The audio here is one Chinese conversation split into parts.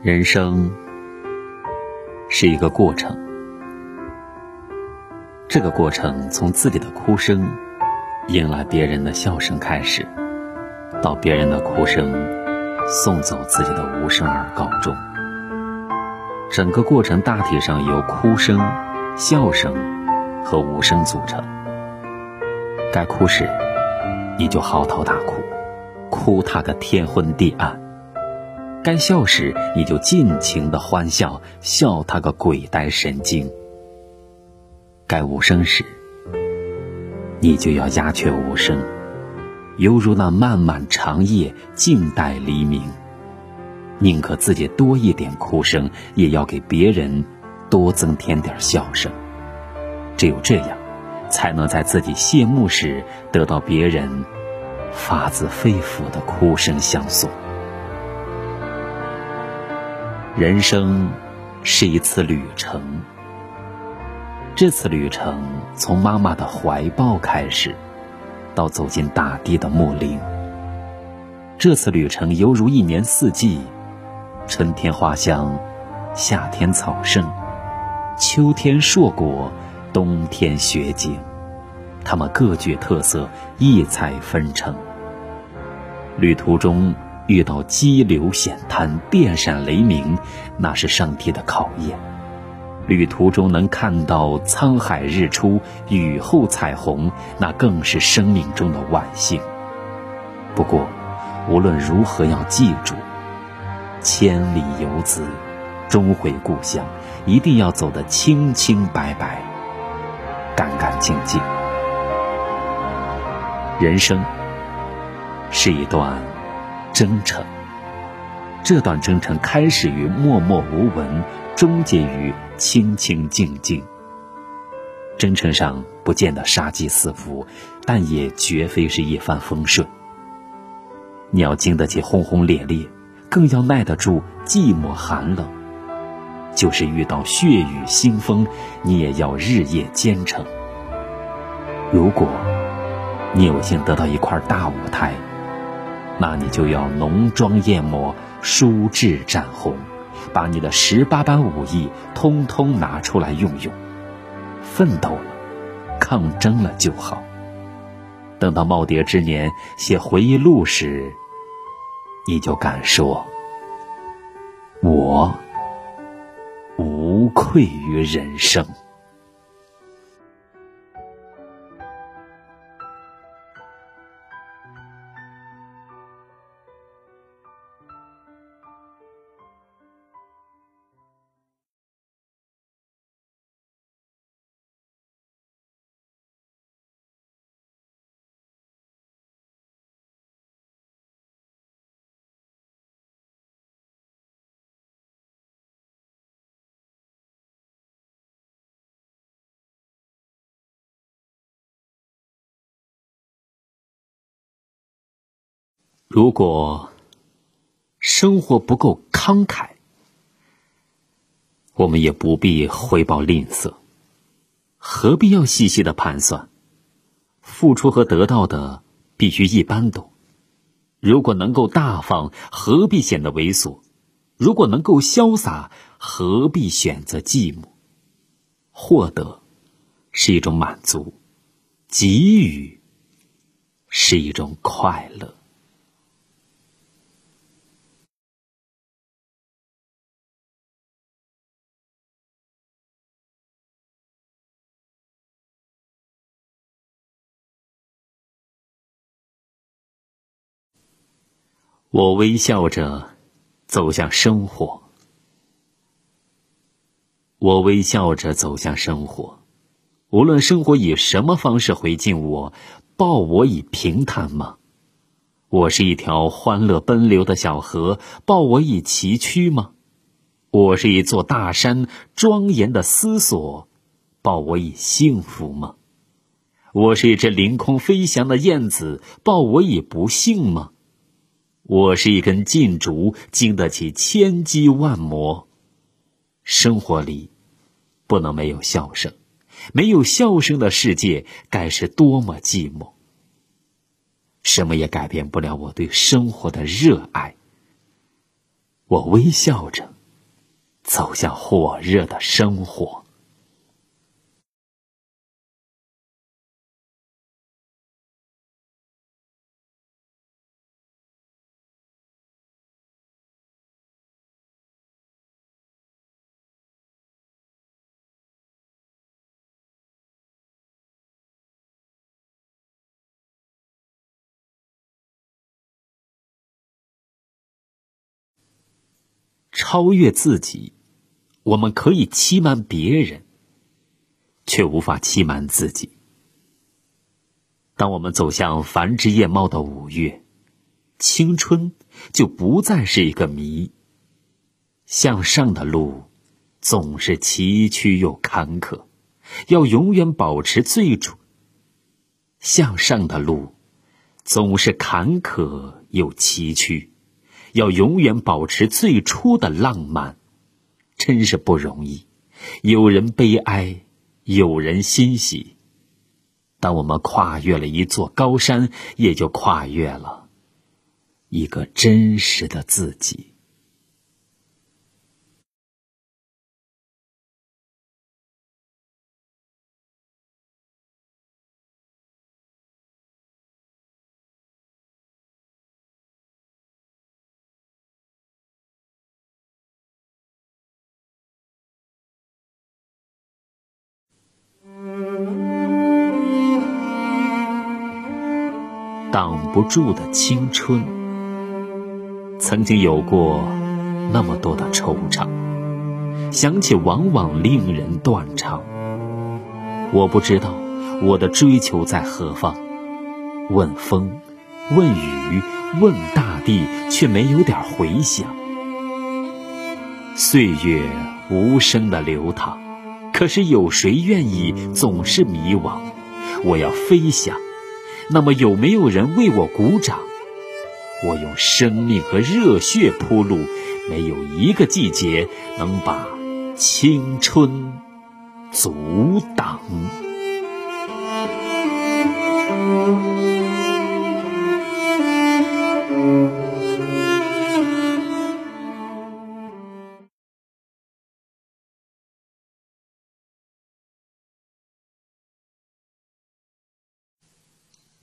人生是一个过程，这个过程从自己的哭声迎来别人的笑声开始，到别人的哭声送走自己的无声而告终。整个过程大体上由哭声、笑声和无声组成。该哭时，你就嚎啕大哭，哭他个天昏地暗。该笑时，你就尽情的欢笑，笑他个鬼呆神经。该无声时，你就要鸦雀无声，犹如那漫漫长夜静待黎明。宁可自己多一点哭声，也要给别人多增添点笑声。只有这样，才能在自己谢幕时得到别人发自肺腑的哭声相送。人生是一次旅程，这次旅程从妈妈的怀抱开始，到走进大地的墓陵。这次旅程犹如一年四季：春天花香，夏天草盛，秋天硕果，冬天雪景。它们各具特色，异彩纷呈。旅途中。遇到激流险滩、电闪雷鸣，那是上天的考验；旅途中能看到沧海日出、雨后彩虹，那更是生命中的万幸。不过，无论如何，要记住：千里游子，终回故乡。一定要走得清清白白、干干净净。人生是一段。征程，这段征程开始于默默无闻，终结于清清静静。征程上不见得杀机四伏，但也绝非是一帆风顺。你要经得起轰轰烈烈，更要耐得住寂寞寒冷。就是遇到血雨腥风，你也要日夜兼程。如果你有幸得到一块大舞台，那你就要浓妆艳抹、舒志展红，把你的十八般武艺通通拿出来用用。奋斗了，抗争了就好。等到耄耋之年写回忆录时，你就敢说：“我无愧于人生。”如果生活不够慷慨，我们也不必回报吝啬。何必要细细的盘算？付出和得到的必须一般多。如果能够大方，何必显得猥琐？如果能够潇洒，何必选择寂寞？获得是一种满足，给予是一种快乐。我微笑着走向生活，我微笑着走向生活。无论生活以什么方式回敬我，报我以平坦吗？我是一条欢乐奔流的小河，报我以崎岖吗？我是一座大山，庄严的思索，报我以幸福吗？我是一只凌空飞翔的燕子，报我以不幸吗？我是一根劲竹，经得起千击万磨。生活里不能没有笑声，没有笑声的世界该是多么寂寞。什么也改变不了我对生活的热爱。我微笑着走向火热的生活。超越自己，我们可以欺瞒别人，却无法欺瞒自己。当我们走向繁枝叶茂的五月，青春就不再是一个谜。向上的路总是崎岖又坎坷，要永远保持最初。向上的路总是坎坷又崎岖。要永远保持最初的浪漫，真是不容易。有人悲哀，有人欣喜。当我们跨越了一座高山，也就跨越了一个真实的自己。挡不住的青春，曾经有过那么多的惆怅，想起往往令人断肠。我不知道我的追求在何方，问风，问雨，问大地，却没有点回响。岁月无声的流淌，可是有谁愿意总是迷惘？我要飞翔。那么有没有人为我鼓掌？我用生命和热血铺路，没有一个季节能把青春阻挡。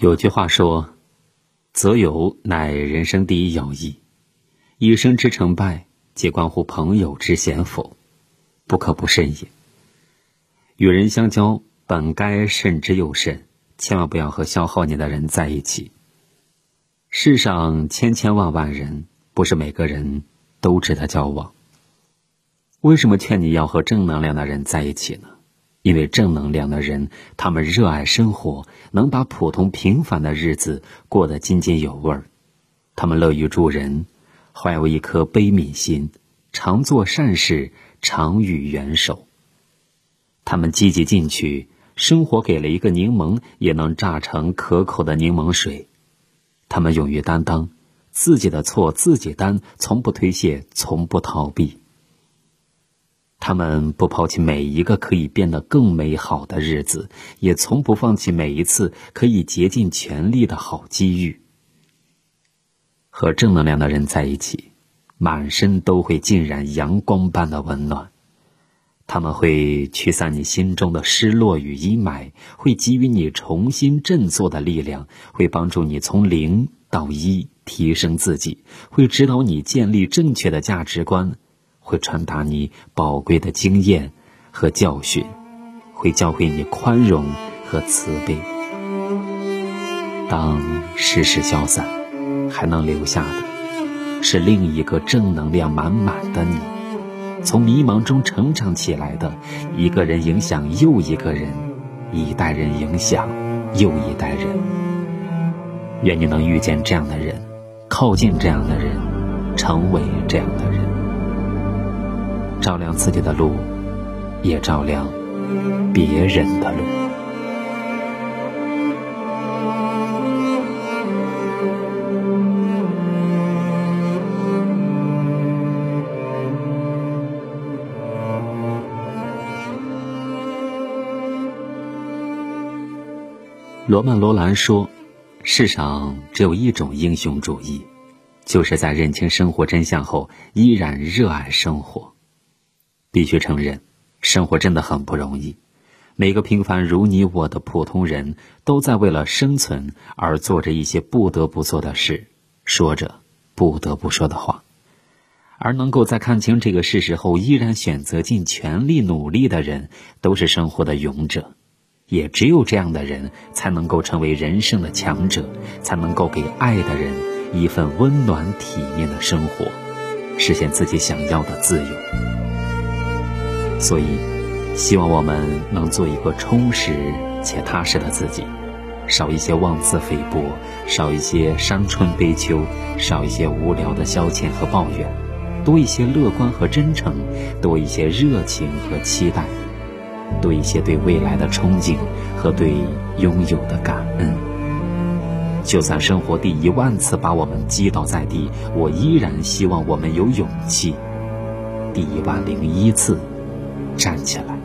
有句话说：“择友乃人生第一要义，一生之成败，皆关乎朋友之贤否，不可不慎也。与人相交，本该慎之又慎，千万不要和消耗你的人在一起。世上千千万万人，不是每个人都值得交往。为什么劝你要和正能量的人在一起呢？”因为正能量的人，他们热爱生活，能把普通平凡的日子过得津津有味儿。他们乐于助人，怀有一颗悲悯心，常做善事，常与援手。他们积极进取，生活给了一个柠檬，也能榨成可口的柠檬水。他们勇于担当，自己的错自己担，从不推卸，从不逃避。他们不抛弃每一个可以变得更美好的日子，也从不放弃每一次可以竭尽全力的好机遇。和正能量的人在一起，满身都会浸染阳光般的温暖。他们会驱散你心中的失落与阴霾，会给予你重新振作的力量，会帮助你从零到一提升自己，会指导你建立正确的价值观。会传达你宝贵的经验和教训，会教会你宽容和慈悲。当世事消散，还能留下的，是另一个正能量满满的你。从迷茫中成长起来的一个人，影响又一个人，一代人影响又一代人。愿你能遇见这样的人，靠近这样的人，成为这样的人。照亮自己的路，也照亮别人的路。罗曼·罗兰说：“世上只有一种英雄主义，就是在认清生活真相后，依然热爱生活。必须承认，生活真的很不容易。每个平凡如你我的普通人都在为了生存而做着一些不得不做的事，说着不得不说的话。而能够在看清这个事实后依然选择尽全力努力的人，都是生活的勇者。也只有这样的人，才能够成为人生的强者，才能够给爱的人一份温暖体面的生活，实现自己想要的自由。所以。希望我们能做一个充实且踏实的自己，少一些妄自菲薄，少一些伤春悲秋，少一些无聊的消遣和抱怨，多一些乐观和真诚，多一些热情和期待，多一些对未来的憧憬和对拥有的感恩。就算生活第一万次把我们击倒在地，我依然希望我们有勇气，第一万零一次站起来。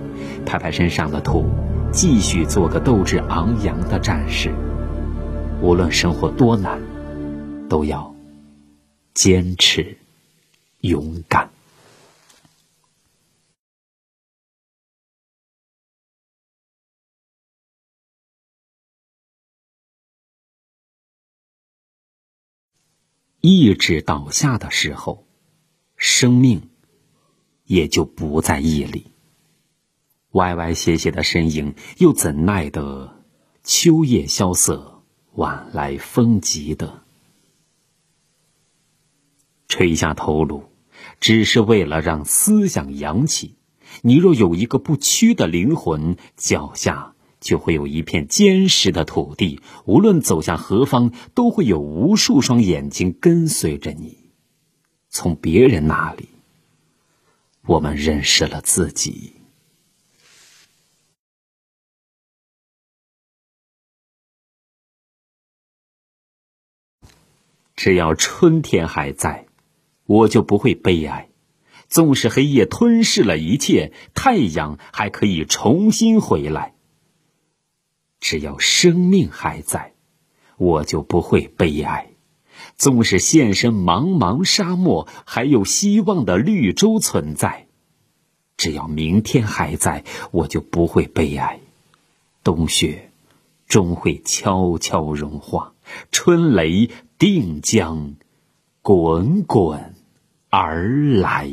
拍拍身上的土，继续做个斗志昂扬的战士。无论生活多难，都要坚持勇敢。意志倒下的时候，生命也就不在毅力。歪歪斜斜的身影，又怎奈得秋叶萧瑟，晚来风急的？垂下头颅，只是为了让思想扬起。你若有一个不屈的灵魂，脚下就会有一片坚实的土地。无论走向何方，都会有无数双眼睛跟随着你。从别人那里，我们认识了自己。只要春天还在，我就不会悲哀。纵使黑夜吞噬了一切，太阳还可以重新回来。只要生命还在，我就不会悲哀。纵使现身茫茫沙漠，还有希望的绿洲存在。只要明天还在，我就不会悲哀。冬雪终会悄悄融化，春雷。定将滚滚而来。